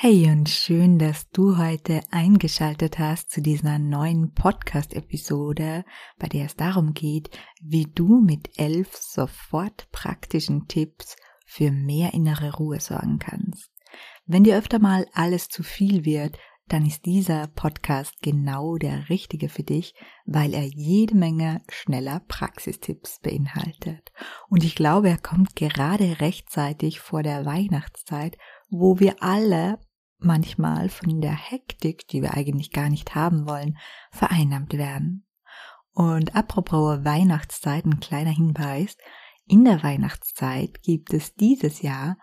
Hey und schön, dass du heute eingeschaltet hast zu dieser neuen Podcast-Episode, bei der es darum geht, wie du mit elf sofort praktischen Tipps für mehr innere Ruhe sorgen kannst. Wenn dir öfter mal alles zu viel wird, dann ist dieser Podcast genau der richtige für dich, weil er jede Menge schneller Praxistipps beinhaltet. Und ich glaube, er kommt gerade rechtzeitig vor der Weihnachtszeit, wo wir alle manchmal von der Hektik, die wir eigentlich gar nicht haben wollen, vereinnahmt werden. Und apropos Weihnachtszeit, ein kleiner Hinweis. In der Weihnachtszeit gibt es dieses Jahr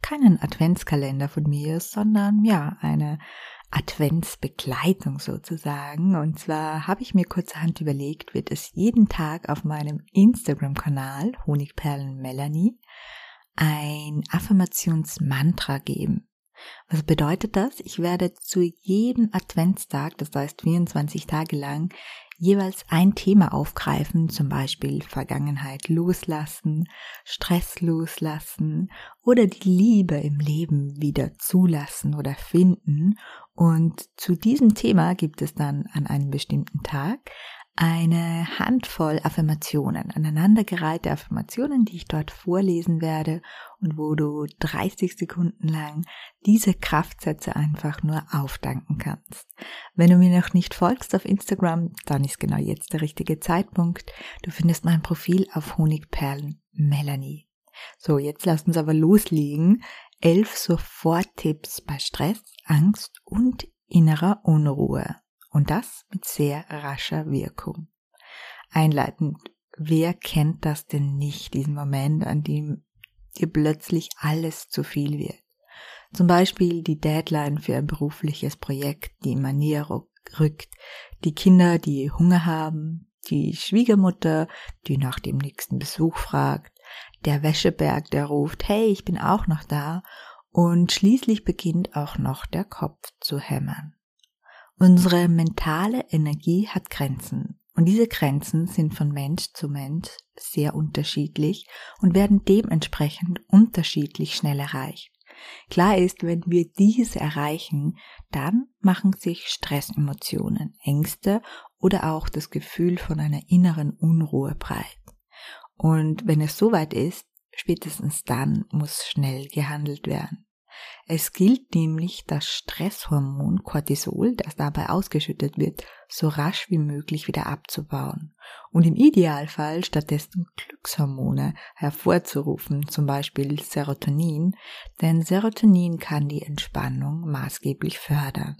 keinen Adventskalender von mir, sondern ja, eine Adventsbegleitung sozusagen. Und zwar habe ich mir kurzerhand überlegt, wird es jeden Tag auf meinem Instagram-Kanal Honigperlen Melanie ein Affirmationsmantra geben. Was bedeutet das? Ich werde zu jedem Adventstag, das heißt 24 Tage lang, jeweils ein Thema aufgreifen, zum Beispiel Vergangenheit loslassen, Stress loslassen oder die Liebe im Leben wieder zulassen oder finden. Und zu diesem Thema gibt es dann an einem bestimmten Tag eine Handvoll Affirmationen, aneinandergereihte Affirmationen, die ich dort vorlesen werde und wo du 30 Sekunden lang diese Kraftsätze einfach nur aufdanken kannst. Wenn du mir noch nicht folgst auf Instagram, dann ist genau jetzt der richtige Zeitpunkt. Du findest mein Profil auf Honigperlen Melanie. So, jetzt lass uns aber loslegen. Elf Soforttipps bei Stress, Angst und innerer Unruhe. Und das mit sehr rascher Wirkung. Einleitend, wer kennt das denn nicht, diesen Moment, an dem dir plötzlich alles zu viel wird? Zum Beispiel die Deadline für ein berufliches Projekt, die immer näher rückt, die Kinder, die Hunger haben, die Schwiegermutter, die nach dem nächsten Besuch fragt, der Wäscheberg, der ruft, hey, ich bin auch noch da, und schließlich beginnt auch noch der Kopf zu hämmern. Unsere mentale Energie hat Grenzen und diese Grenzen sind von Mensch zu Mensch sehr unterschiedlich und werden dementsprechend unterschiedlich schnell erreicht. Klar ist, wenn wir diese erreichen, dann machen sich Stressemotionen, Ängste oder auch das Gefühl von einer inneren Unruhe breit. Und wenn es soweit ist, spätestens dann muss schnell gehandelt werden. Es gilt nämlich, das Stresshormon Cortisol, das dabei ausgeschüttet wird, so rasch wie möglich wieder abzubauen und im Idealfall stattdessen Glückshormone hervorzurufen, zum Beispiel Serotonin, denn Serotonin kann die Entspannung maßgeblich fördern.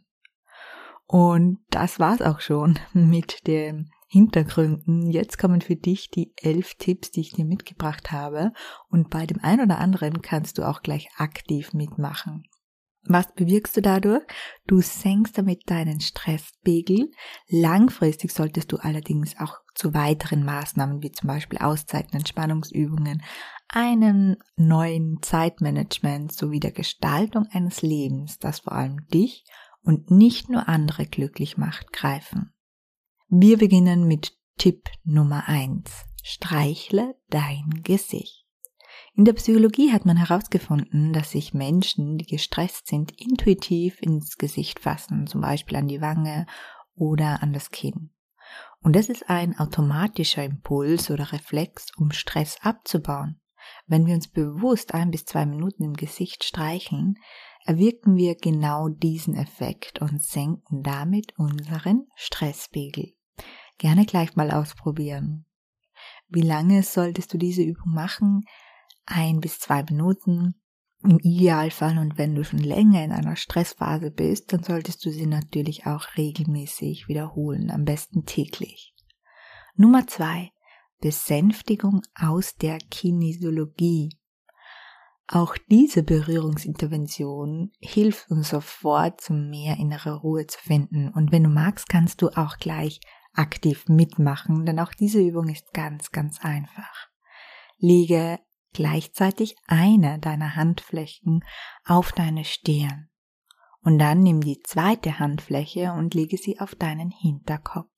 Und das war's auch schon mit dem Hintergründen. Jetzt kommen für dich die elf Tipps, die ich dir mitgebracht habe. Und bei dem einen oder anderen kannst du auch gleich aktiv mitmachen. Was bewirkst du dadurch? Du senkst damit deinen Stresspegel. Langfristig solltest du allerdings auch zu weiteren Maßnahmen wie zum Beispiel Auszeiten, Entspannungsübungen, einem neuen Zeitmanagement sowie der Gestaltung eines Lebens, das vor allem dich und nicht nur andere glücklich macht, greifen. Wir beginnen mit Tipp Nummer eins: Streichle dein Gesicht. In der Psychologie hat man herausgefunden, dass sich Menschen, die gestresst sind, intuitiv ins Gesicht fassen, zum Beispiel an die Wange oder an das Kinn. Und das ist ein automatischer Impuls oder Reflex, um Stress abzubauen. Wenn wir uns bewusst ein bis zwei Minuten im Gesicht streichen, erwirken wir genau diesen Effekt und senken damit unseren Stresspegel gerne gleich mal ausprobieren. Wie lange solltest du diese Übung machen? Ein bis zwei Minuten im Idealfall und wenn du schon länger in einer Stressphase bist, dann solltest du sie natürlich auch regelmäßig wiederholen, am besten täglich. Nummer zwei, Besänftigung aus der Kinesiologie. Auch diese Berührungsintervention hilft uns sofort, zu mehr innere Ruhe zu finden. Und wenn du magst, kannst du auch gleich aktiv mitmachen, denn auch diese Übung ist ganz, ganz einfach. Lege gleichzeitig eine deiner Handflächen auf deine Stirn. Und dann nimm die zweite Handfläche und lege sie auf deinen Hinterkopf.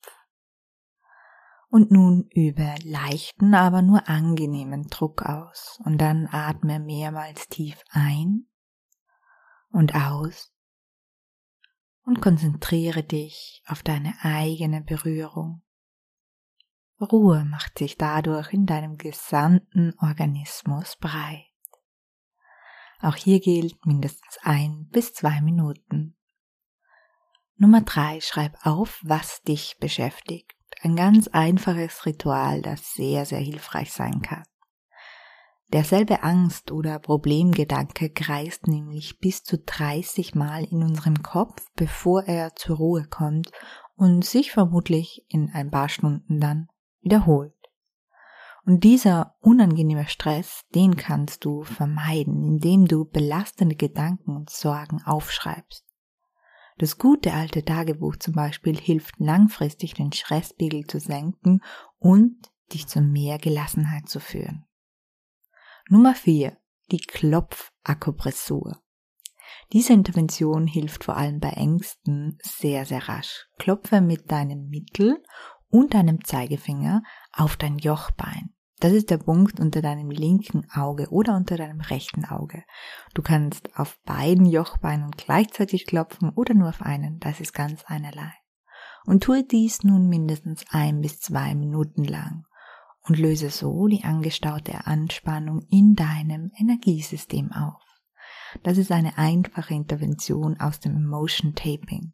Und nun übe leichten, aber nur angenehmen Druck aus. Und dann atme mehrmals tief ein und aus. Und konzentriere dich auf deine eigene Berührung. Ruhe macht sich dadurch in deinem gesamten Organismus breit. Auch hier gilt mindestens ein bis zwei Minuten. Nummer drei, schreib auf, was dich beschäftigt. Ein ganz einfaches Ritual, das sehr, sehr hilfreich sein kann. Derselbe Angst- oder Problemgedanke kreist nämlich bis zu 30 Mal in unserem Kopf, bevor er zur Ruhe kommt und sich vermutlich in ein paar Stunden dann wiederholt. Und dieser unangenehme Stress, den kannst du vermeiden, indem du belastende Gedanken und Sorgen aufschreibst. Das gute alte Tagebuch zum Beispiel hilft langfristig den Stresspegel zu senken und dich zu mehr Gelassenheit zu führen. Nummer 4. Die Klopfakupressur. Diese Intervention hilft vor allem bei Ängsten sehr, sehr rasch. Klopfe mit deinem Mittel und deinem Zeigefinger auf dein Jochbein. Das ist der Punkt unter deinem linken Auge oder unter deinem rechten Auge. Du kannst auf beiden Jochbeinen gleichzeitig klopfen oder nur auf einen, das ist ganz einerlei. Und tue dies nun mindestens ein bis zwei Minuten lang und löse so die angestaute Anspannung in deinem Energiesystem auf. Das ist eine einfache Intervention aus dem Emotion Taping.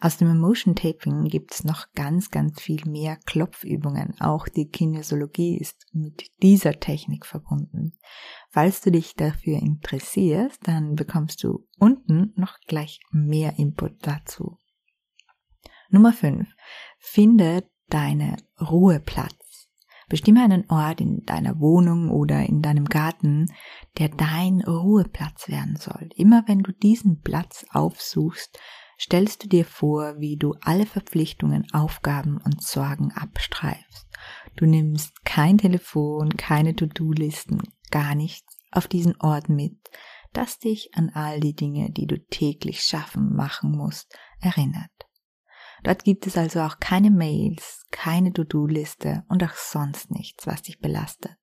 Aus dem Emotion Taping gibt es noch ganz, ganz viel mehr Klopfübungen. Auch die Kinesiologie ist mit dieser Technik verbunden. Falls du dich dafür interessierst, dann bekommst du unten noch gleich mehr Input dazu. Nummer 5. Finde deine Ruheplatz. Bestimme einen Ort in deiner Wohnung oder in deinem Garten, der dein Ruheplatz werden soll. Immer wenn du diesen Platz aufsuchst, stellst du dir vor, wie du alle Verpflichtungen, Aufgaben und Sorgen abstreifst. Du nimmst kein Telefon, keine To-Do-Listen, gar nichts auf diesen Ort mit, das dich an all die Dinge, die du täglich schaffen, machen musst, erinnert. Dort gibt es also auch keine Mails, keine To-Do-Liste und auch sonst nichts, was dich belastet.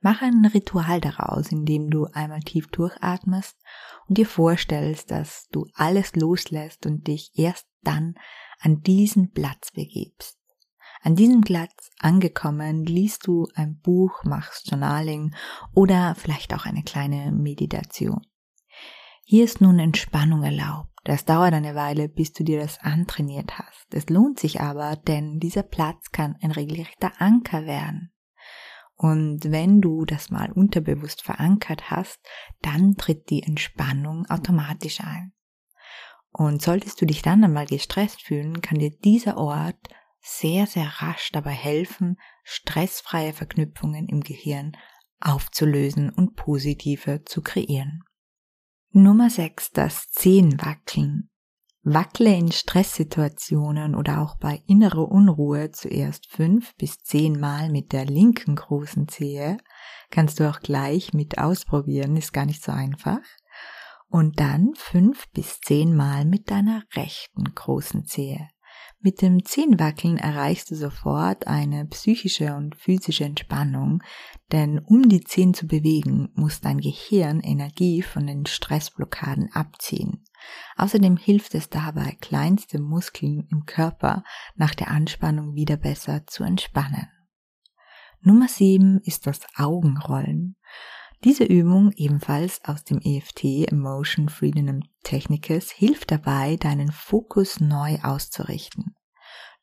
Mache ein Ritual daraus, indem du einmal tief durchatmest und dir vorstellst, dass du alles loslässt und dich erst dann an diesen Platz begibst. An diesem Platz angekommen, liest du ein Buch, machst Journaling oder vielleicht auch eine kleine Meditation. Hier ist nun Entspannung erlaubt. Das dauert eine Weile, bis du dir das antrainiert hast. Es lohnt sich aber, denn dieser Platz kann ein regelrechter Anker werden. Und wenn du das mal unterbewusst verankert hast, dann tritt die Entspannung automatisch ein. Und solltest du dich dann einmal gestresst fühlen, kann dir dieser Ort sehr, sehr rasch dabei helfen, stressfreie Verknüpfungen im Gehirn aufzulösen und positive zu kreieren. Nummer 6. Das Zehenwackeln. Wackle in Stresssituationen oder auch bei innerer Unruhe zuerst fünf bis zehn Mal mit der linken großen Zehe. Kannst du auch gleich mit ausprobieren, ist gar nicht so einfach. Und dann fünf bis zehn Mal mit deiner rechten großen Zehe. Mit dem Zehenwackeln erreichst du sofort eine psychische und physische Entspannung, denn um die Zehen zu bewegen, muss dein Gehirn Energie von den Stressblockaden abziehen. Außerdem hilft es dabei, kleinste Muskeln im Körper nach der Anspannung wieder besser zu entspannen. Nummer 7 ist das Augenrollen. Diese Übung, ebenfalls aus dem EFT Emotion Freedom Techniques, hilft dabei, deinen Fokus neu auszurichten.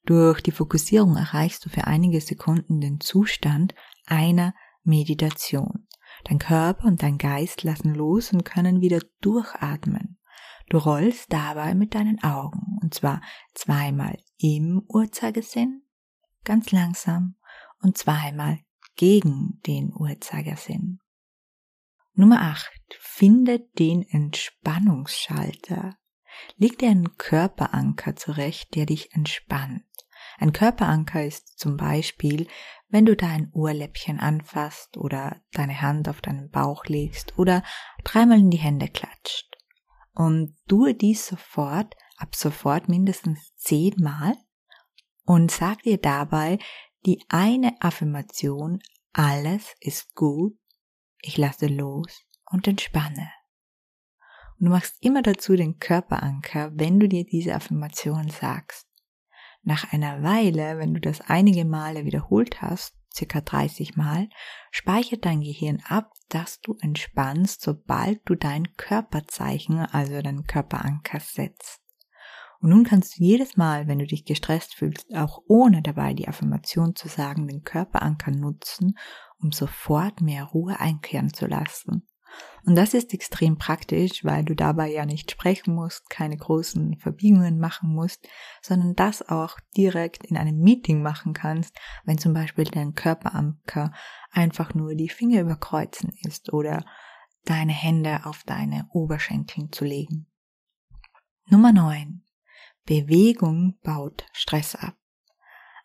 Durch die Fokussierung erreichst du für einige Sekunden den Zustand einer Meditation. Dein Körper und dein Geist lassen los und können wieder durchatmen. Du rollst dabei mit deinen Augen, und zwar zweimal im Uhrzeigersinn, ganz langsam, und zweimal gegen den Uhrzeigersinn. Nummer 8. Finde den Entspannungsschalter. Leg dir einen Körperanker zurecht, der dich entspannt. Ein Körperanker ist zum Beispiel, wenn du dein Ohrläppchen anfasst oder deine Hand auf deinen Bauch legst oder dreimal in die Hände klatscht. Und tue dies sofort, ab sofort mindestens zehnmal und sag dir dabei die eine Affirmation, alles ist gut, ich lasse los und entspanne. Und du machst immer dazu den Körperanker, wenn du dir diese Affirmation sagst. Nach einer Weile, wenn du das einige Male wiederholt hast, circa 30 Mal, speichert dein Gehirn ab, dass du entspannst, sobald du dein Körperzeichen, also deinen Körperanker setzt. Und nun kannst du jedes Mal, wenn du dich gestresst fühlst, auch ohne dabei die Affirmation zu sagen, den Körperanker nutzen, um sofort mehr Ruhe einkehren zu lassen. Und das ist extrem praktisch, weil du dabei ja nicht sprechen musst, keine großen Verbiegungen machen musst, sondern das auch direkt in einem Meeting machen kannst, wenn zum Beispiel dein Körperanker einfach nur die Finger überkreuzen ist oder deine Hände auf deine Oberschenkeln zu legen. Nummer 9. Bewegung baut Stress ab.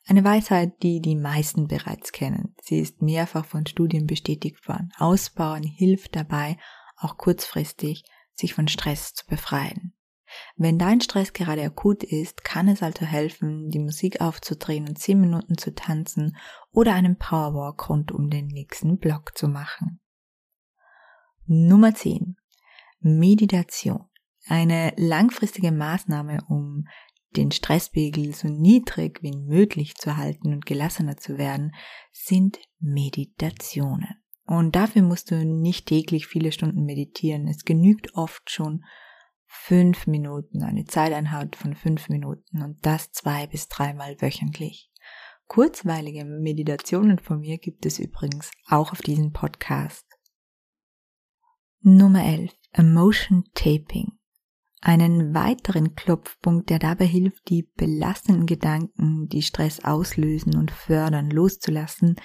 Eine Weisheit, die die meisten bereits kennen. Sie ist mehrfach von Studien bestätigt worden. Ausbauen hilft dabei, auch kurzfristig sich von Stress zu befreien. Wenn dein Stress gerade akut ist, kann es also helfen, die Musik aufzudrehen und zehn Minuten zu tanzen oder einen Powerwalk rund um den nächsten Block zu machen. Nummer 10. Meditation. Eine langfristige Maßnahme, um den Stresspegel so niedrig wie möglich zu halten und gelassener zu werden, sind Meditationen. Und dafür musst du nicht täglich viele Stunden meditieren. Es genügt oft schon fünf Minuten, eine Zeiteinheit von fünf Minuten und das zwei bis dreimal wöchentlich. Kurzweilige Meditationen von mir gibt es übrigens auch auf diesem Podcast. Nummer 11. Emotion Taping. Einen weiteren Klopfpunkt, der dabei hilft, die belastenden Gedanken, die Stress auslösen und fördern, loszulassen,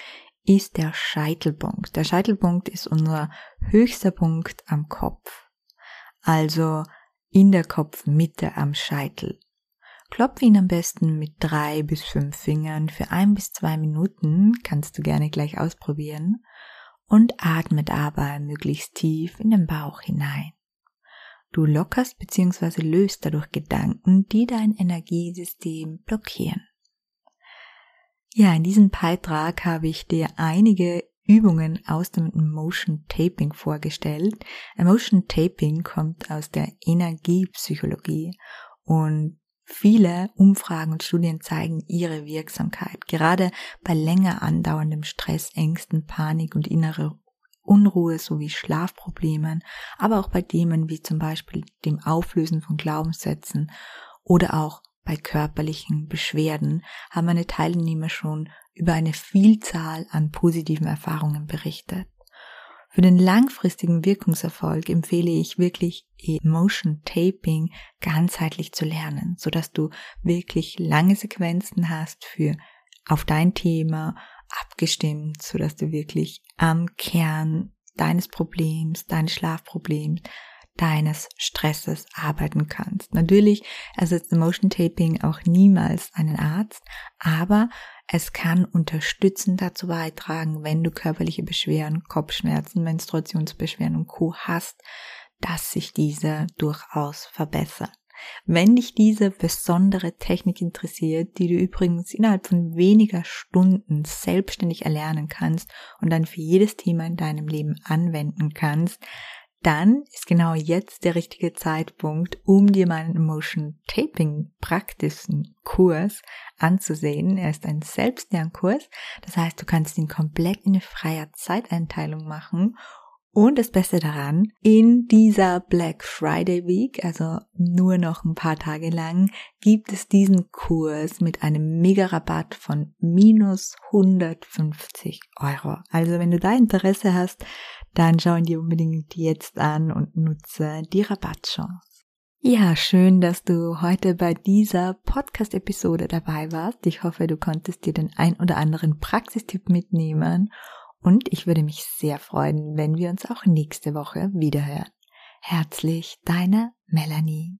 ist der Scheitelpunkt. Der Scheitelpunkt ist unser höchster Punkt am Kopf. Also in der Kopfmitte am Scheitel. Klopfe ihn am besten mit drei bis fünf Fingern für ein bis zwei Minuten, kannst du gerne gleich ausprobieren, und atme dabei möglichst tief in den Bauch hinein. Du lockerst bzw. löst dadurch Gedanken, die dein Energiesystem blockieren. Ja, in diesem Beitrag habe ich dir einige Übungen aus dem Emotion Taping vorgestellt. Emotion Taping kommt aus der Energiepsychologie und viele Umfragen und Studien zeigen ihre Wirksamkeit. Gerade bei länger andauerndem Stress, Ängsten, Panik und innere Unruhe sowie Schlafproblemen, aber auch bei Themen wie zum Beispiel dem Auflösen von Glaubenssätzen oder auch bei körperlichen Beschwerden haben meine Teilnehmer schon über eine Vielzahl an positiven Erfahrungen berichtet. Für den langfristigen Wirkungserfolg empfehle ich wirklich Emotion Taping ganzheitlich zu lernen, so dass du wirklich lange Sequenzen hast für auf dein Thema, abgestimmt, so dass du wirklich am Kern deines Problems, deines Schlafproblems, deines Stresses arbeiten kannst. Natürlich ersetzt Emotion Taping auch niemals einen Arzt, aber es kann unterstützend dazu beitragen, wenn du körperliche Beschwerden, Kopfschmerzen, Menstruationsbeschwerden und Co. hast, dass sich diese durchaus verbessern. Wenn dich diese besondere Technik interessiert, die du übrigens innerhalb von weniger Stunden selbstständig erlernen kannst und dann für jedes Thema in deinem Leben anwenden kannst, dann ist genau jetzt der richtige Zeitpunkt, um dir meinen Emotion Taping praktischen Kurs anzusehen. Er ist ein Selbstlernkurs. Das heißt, du kannst ihn komplett in eine freie Zeiteinteilung machen und das Beste daran, in dieser Black Friday Week, also nur noch ein paar Tage lang, gibt es diesen Kurs mit einem Mega-Rabatt von minus 150 Euro. Also wenn du da Interesse hast, dann schau ihn dir unbedingt jetzt an und nutze die Rabattchance. Ja, schön, dass du heute bei dieser Podcast-Episode dabei warst. Ich hoffe, du konntest dir den ein oder anderen Praxistipp mitnehmen Und ich würde mich sehr freuen, wenn wir uns auch nächste Woche wiederhören. Herzlich, deine Melanie.